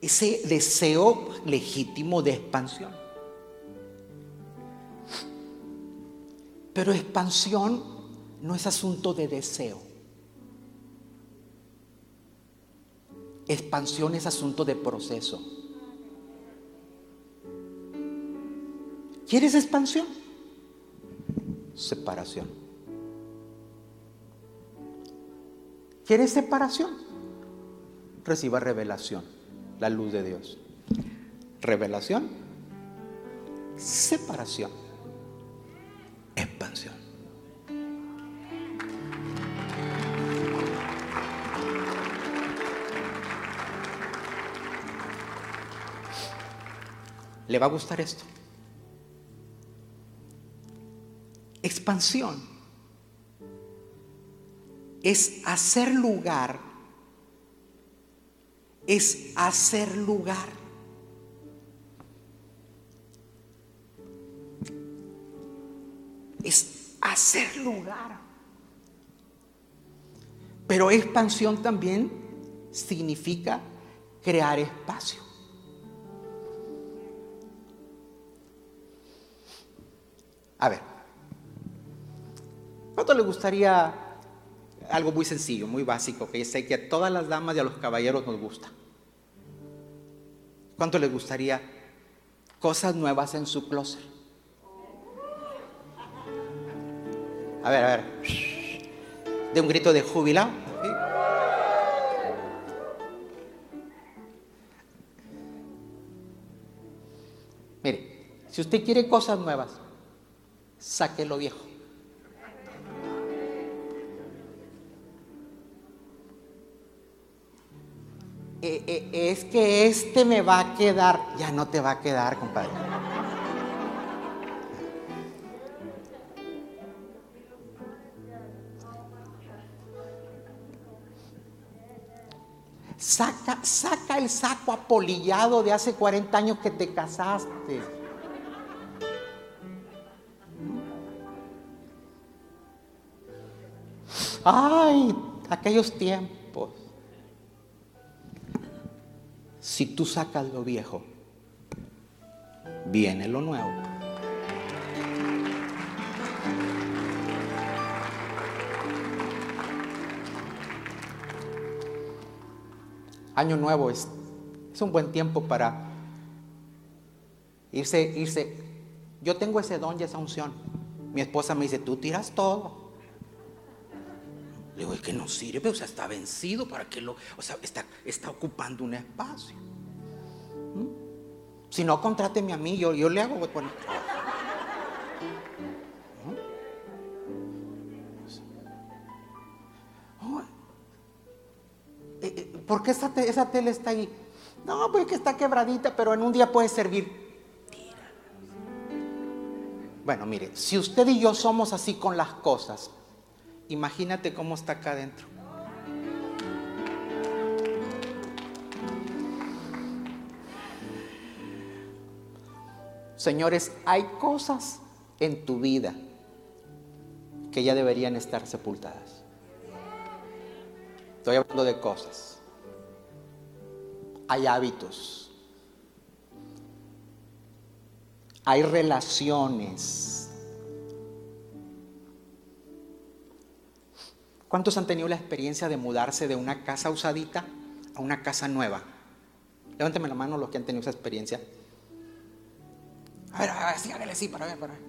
ese deseo legítimo de expansión. Pero expansión no es asunto de deseo. Expansión es asunto de proceso. ¿Quieres expansión? Separación. ¿Quieres separación? Reciba revelación la luz de Dios. Revelación, separación, expansión. ¿Le va a gustar esto? Expansión es hacer lugar es hacer lugar. Es hacer lugar. Pero expansión también significa crear espacio. A ver, ¿cuánto le gustaría algo muy sencillo, muy básico, que sé que a todas las damas y a los caballeros nos gusta. ¿Cuánto les gustaría cosas nuevas en su closet? A ver, a ver. De un grito de jubilado. Mire, si usted quiere cosas nuevas, saque lo viejo. Eh, eh, es que este me va a quedar. Ya no te va a quedar, compadre. Saca, saca el saco apolillado de hace 40 años que te casaste. Ay, aquellos tiempos. Si tú sacas lo viejo, viene lo nuevo. Año nuevo es, es un buen tiempo para irse, irse. Yo tengo ese don y esa unción. Mi esposa me dice, tú tiras todo. Le digo, es que no sirve, o sea, está vencido para que lo, o sea, está, está ocupando un espacio. ¿Mm? Si no, contráteme a mí, yo, yo le hago bueno. ¿Mm? Eh, eh, ¿Por qué esa, esa tele está ahí? No, pues que está quebradita, pero en un día puede servir. Bueno, mire, si usted y yo somos así con las cosas, Imagínate cómo está acá adentro. Señores, hay cosas en tu vida que ya deberían estar sepultadas. Estoy hablando de cosas. Hay hábitos. Hay relaciones ¿Cuántos han tenido la experiencia de mudarse de una casa usadita a una casa nueva? Levánteme la mano los que han tenido esa experiencia. A ver, sí, hágale sí, para ver, para ver.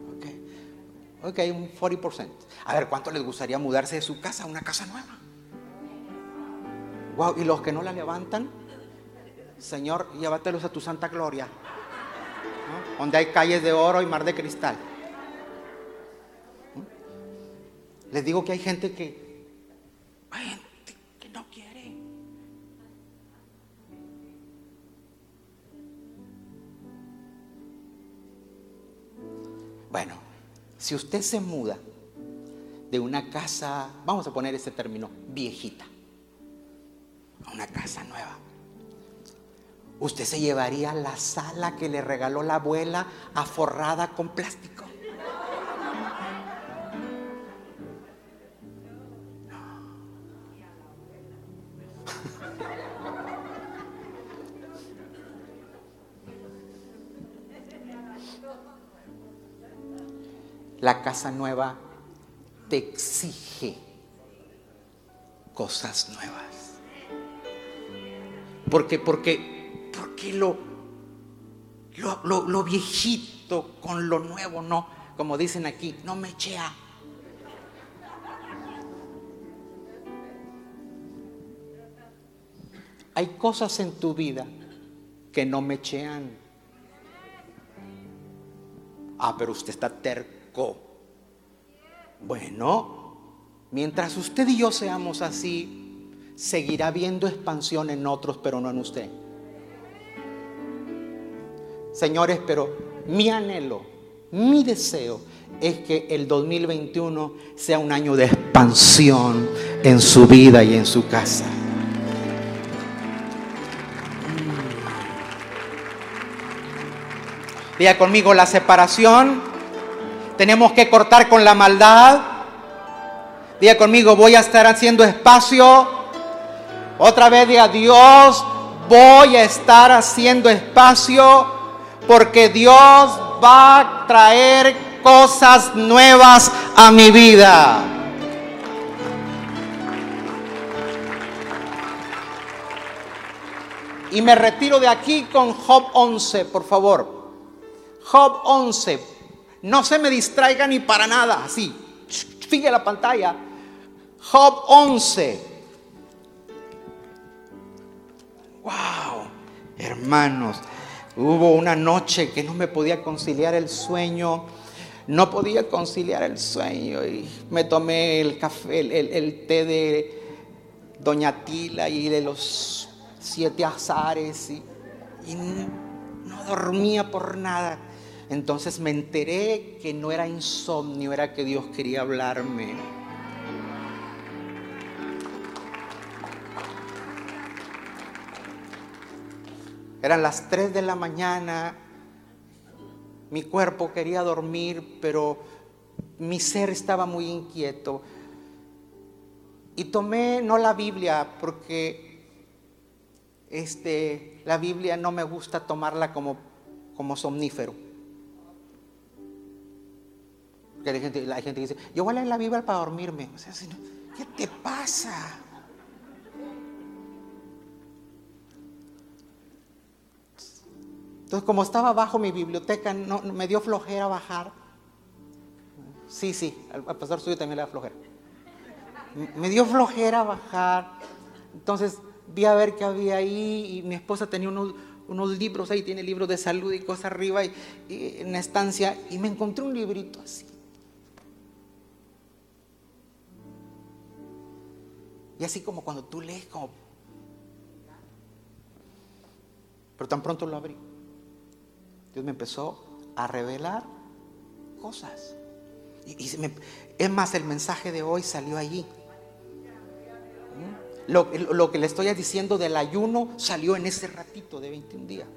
Ok, ok, un 40%. A ver, ¿cuánto les gustaría mudarse de su casa a una casa nueva? Wow, y los que no la levantan, Señor, llévatelos a tu santa gloria, donde hay calles de oro y mar de cristal. Les digo que hay gente que, gente que no quiere. Bueno, si usted se muda de una casa, vamos a poner ese término, viejita, a una casa nueva, usted se llevaría la sala que le regaló la abuela aforrada con plástico. La casa nueva te exige cosas nuevas. Porque, porque, porque lo, lo, lo, viejito con lo nuevo no, como dicen aquí, no me echea. Hay cosas en tu vida que no me echean. Ah, pero usted está terco. Bueno, mientras usted y yo seamos así, seguirá habiendo expansión en otros, pero no en usted. Señores, pero mi anhelo, mi deseo es que el 2021 sea un año de expansión en su vida y en su casa. Diga conmigo la separación. Tenemos que cortar con la maldad. Diga conmigo, voy a estar haciendo espacio. Otra vez diga, Dios, voy a estar haciendo espacio porque Dios va a traer cosas nuevas a mi vida. Y me retiro de aquí con Job 11, por favor. Job 11. No se me distraiga ni para nada. Así. Fíjate la pantalla. Job 11. Wow. Hermanos. Hubo una noche que no me podía conciliar el sueño. No podía conciliar el sueño. Y me tomé el café, el, té de Doña Tila y de los siete azares. y no dormía por nada. Entonces me enteré que no era insomnio, era que Dios quería hablarme. Eran las 3 de la mañana, mi cuerpo quería dormir, pero mi ser estaba muy inquieto. Y tomé no la Biblia porque este, la Biblia no me gusta tomarla como, como somnífero. Hay gente, la gente dice, yo voy a leer la Biblia para dormirme. O sea, ¿qué te pasa? Entonces, como estaba bajo mi biblioteca, me dio flojera bajar. Sí, sí, al, pastor suyo también le da flojera. Me dio flojera bajar. Entonces vi a ver qué había ahí y mi esposa tenía unos, libros ahí, tiene libros de salud y cosas arriba y, en la estancia y me encontré un librito así. Y así como cuando tú lees, como... Pero tan pronto lo abrí. Dios me empezó a revelar cosas. Y, es más, el mensaje de hoy salió allí. Lo, lo, que le estoy diciendo del ayuno salió en ese ratito de 21 días.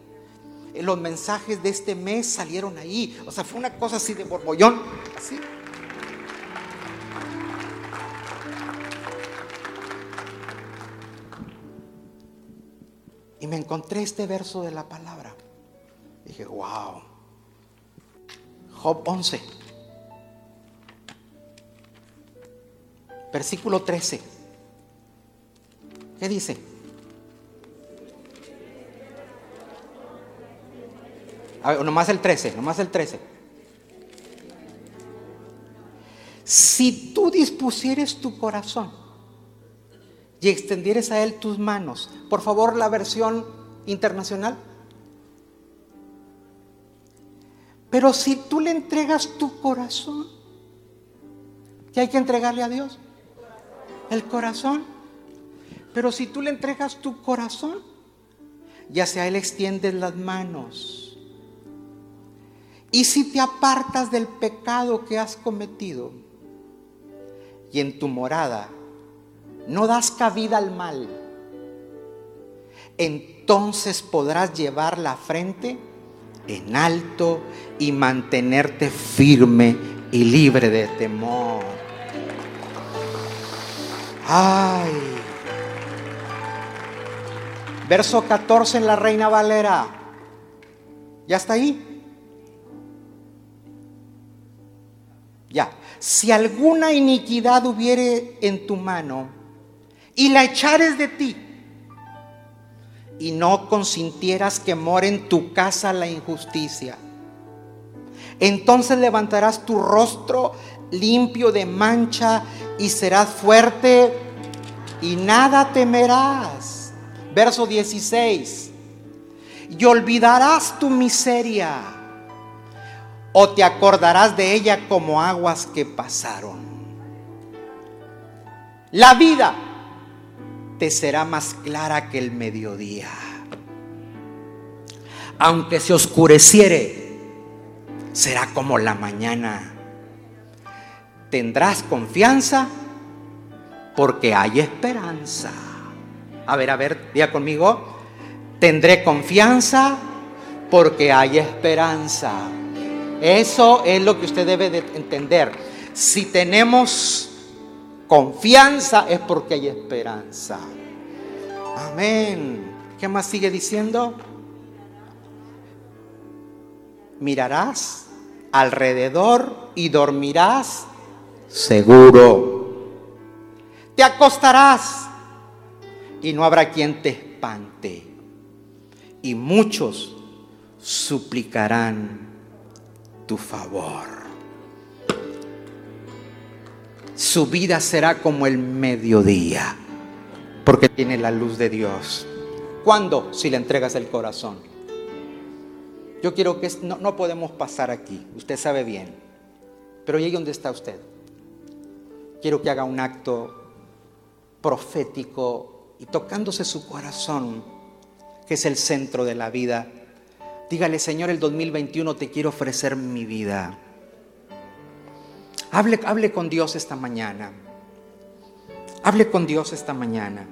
Los mensajes de este mes salieron ahí. O sea, fue una cosa así de borbollón. Así. Y me encontré este verso de la palabra. Dije, wow. Job 11, versículo 13. ¿Qué dice? A ver, nomás el 13, nomás el 13. Si tú dispusieres tu corazón y extendieres a Él tus manos, por favor la versión internacional. Pero si tú le entregas tu corazón, ¿qué hay que entregarle a Dios? El corazón. Pero si tú le entregas tu corazón, ya sea Él extiende las manos. Y si te apartas del pecado que has cometido y en tu morada no das cabida al mal, entonces podrás llevar la frente en alto y mantenerte firme y libre de temor. Ay. Verso 14 en la Reina Valera. ¿Ya está ahí? Ya. Si alguna iniquidad hubiere en tu mano y la echares de ti, y no consintieras que more en tu casa la injusticia. Entonces levantarás tu rostro limpio de mancha y serás fuerte y nada temerás. Verso 16. Y olvidarás tu miseria o te acordarás de ella como aguas que pasaron. La vida te será más clara que el mediodía. Aunque se oscureciere, será como la mañana. Tendrás confianza porque hay esperanza. A ver, a ver, diga conmigo. Tendré confianza porque hay esperanza. Eso es lo que usted debe de entender. Si tenemos confianza es porque hay esperanza. Amén. ¿Qué más sigue diciendo? Mirarás alrededor y dormirás seguro. Te acostarás y no habrá quien te espante. Y muchos suplicarán tu favor su vida será como el mediodía, porque tiene la luz de Dios. ¿Cuándo? Si le entregas el corazón. Yo quiero que no, no podemos pasar aquí, usted sabe bien, pero llegue donde está usted. Quiero que haga un acto profético y tocándose su corazón, que es el centro de la vida. Dígale, Señor, el 2021 te quiero ofrecer mi vida. Hable, hable con Dios esta mañana. Hable con Dios esta mañana.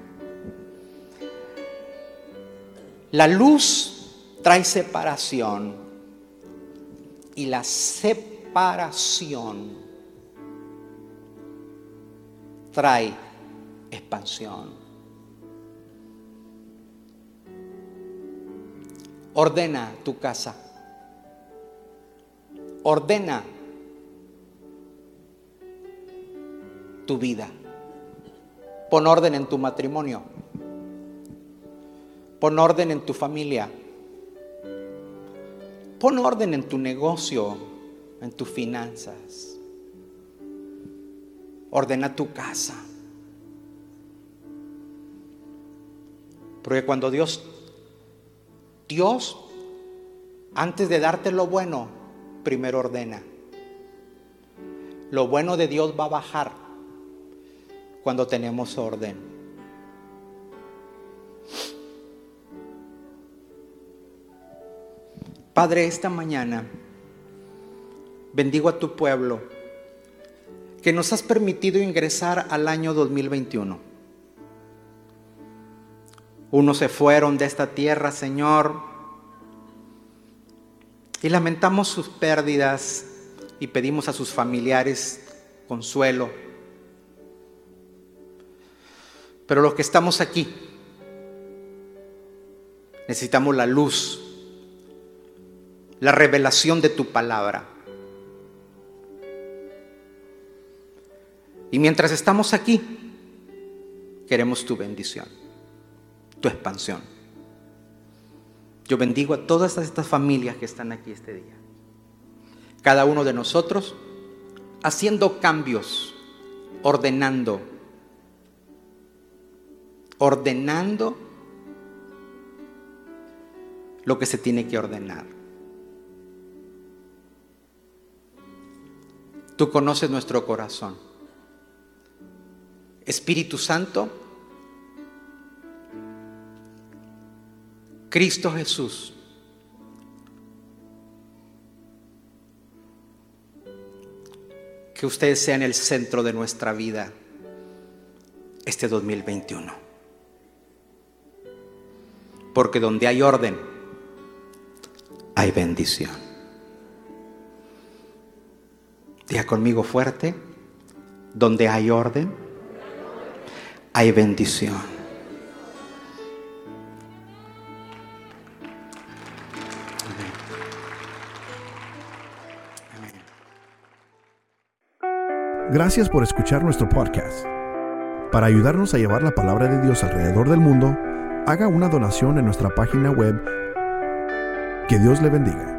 La luz trae separación y la separación trae expansión. Ordena tu casa. Ordena tu vida. Pon orden en tu matrimonio. Pon orden en tu familia. Pon orden en tu negocio, en tus finanzas. Ordena tu casa. Porque cuando Dios, Dios, antes de darte lo bueno, primero ordena. Lo bueno de Dios va a bajar cuando tenemos orden. Padre, esta mañana bendigo a tu pueblo que nos has permitido ingresar al año 2021. Unos se fueron de esta tierra, Señor, y lamentamos sus pérdidas y pedimos a sus familiares consuelo. Pero los que estamos aquí necesitamos la luz, la revelación de tu palabra. Y mientras estamos aquí, queremos tu bendición, tu expansión. Yo bendigo a todas estas familias que están aquí este día. Cada uno de nosotros haciendo cambios, ordenando, ordenando lo que se tiene que ordenar. Tú conoces nuestro corazón. Espíritu Santo, Cristo Jesús, que ustedes sean el centro de nuestra vida este 2021. Porque donde hay orden, hay bendición. Diga conmigo fuerte, donde hay orden, hay bendición. Gracias por escuchar nuestro podcast. Para ayudarnos a llevar la palabra de Dios alrededor del mundo, haga una donación en nuestra página web. Que Dios le bendiga.